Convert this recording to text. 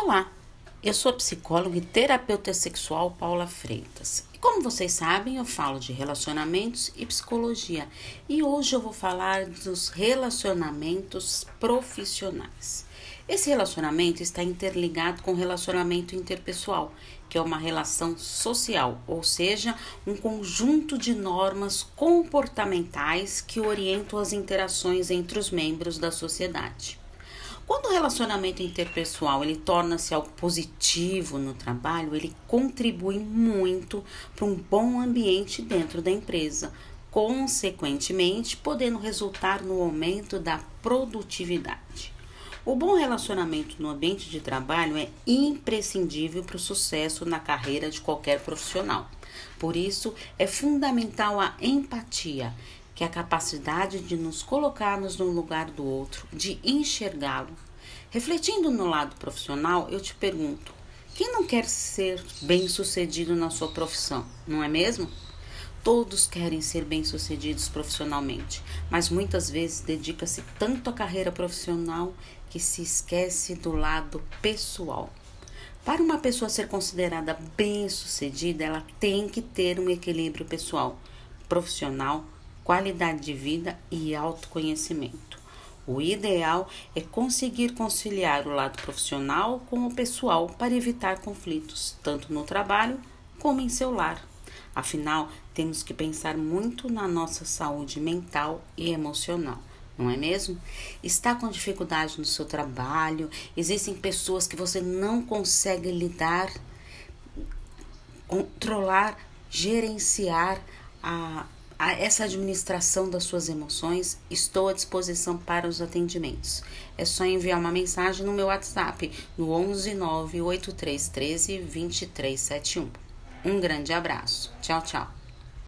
Olá, eu sou psicóloga e terapeuta sexual Paula Freitas. E como vocês sabem, eu falo de relacionamentos e psicologia. E hoje eu vou falar dos relacionamentos profissionais. Esse relacionamento está interligado com o relacionamento interpessoal, que é uma relação social, ou seja, um conjunto de normas comportamentais que orientam as interações entre os membros da sociedade. Quando o relacionamento interpessoal ele torna-se algo positivo no trabalho, ele contribui muito para um bom ambiente dentro da empresa, consequentemente podendo resultar no aumento da produtividade. O bom relacionamento no ambiente de trabalho é imprescindível para o sucesso na carreira de qualquer profissional. Por isso, é fundamental a empatia, que é a capacidade de nos colocarmos no lugar do outro, de enxergá-lo. Refletindo no lado profissional, eu te pergunto: quem não quer ser bem-sucedido na sua profissão, não é mesmo? Todos querem ser bem-sucedidos profissionalmente, mas muitas vezes dedica-se tanto à carreira profissional que se esquece do lado pessoal. Para uma pessoa ser considerada bem-sucedida, ela tem que ter um equilíbrio pessoal, profissional, qualidade de vida e autoconhecimento. O ideal é conseguir conciliar o lado profissional com o pessoal para evitar conflitos, tanto no trabalho como em seu lar. Afinal, temos que pensar muito na nossa saúde mental e emocional não é mesmo? Está com dificuldade no seu trabalho, existem pessoas que você não consegue lidar, controlar, gerenciar a, essa administração das suas emoções, estou à disposição para os atendimentos. É só enviar uma mensagem no meu WhatsApp no 11 98313 2371. Um grande abraço. Tchau, tchau.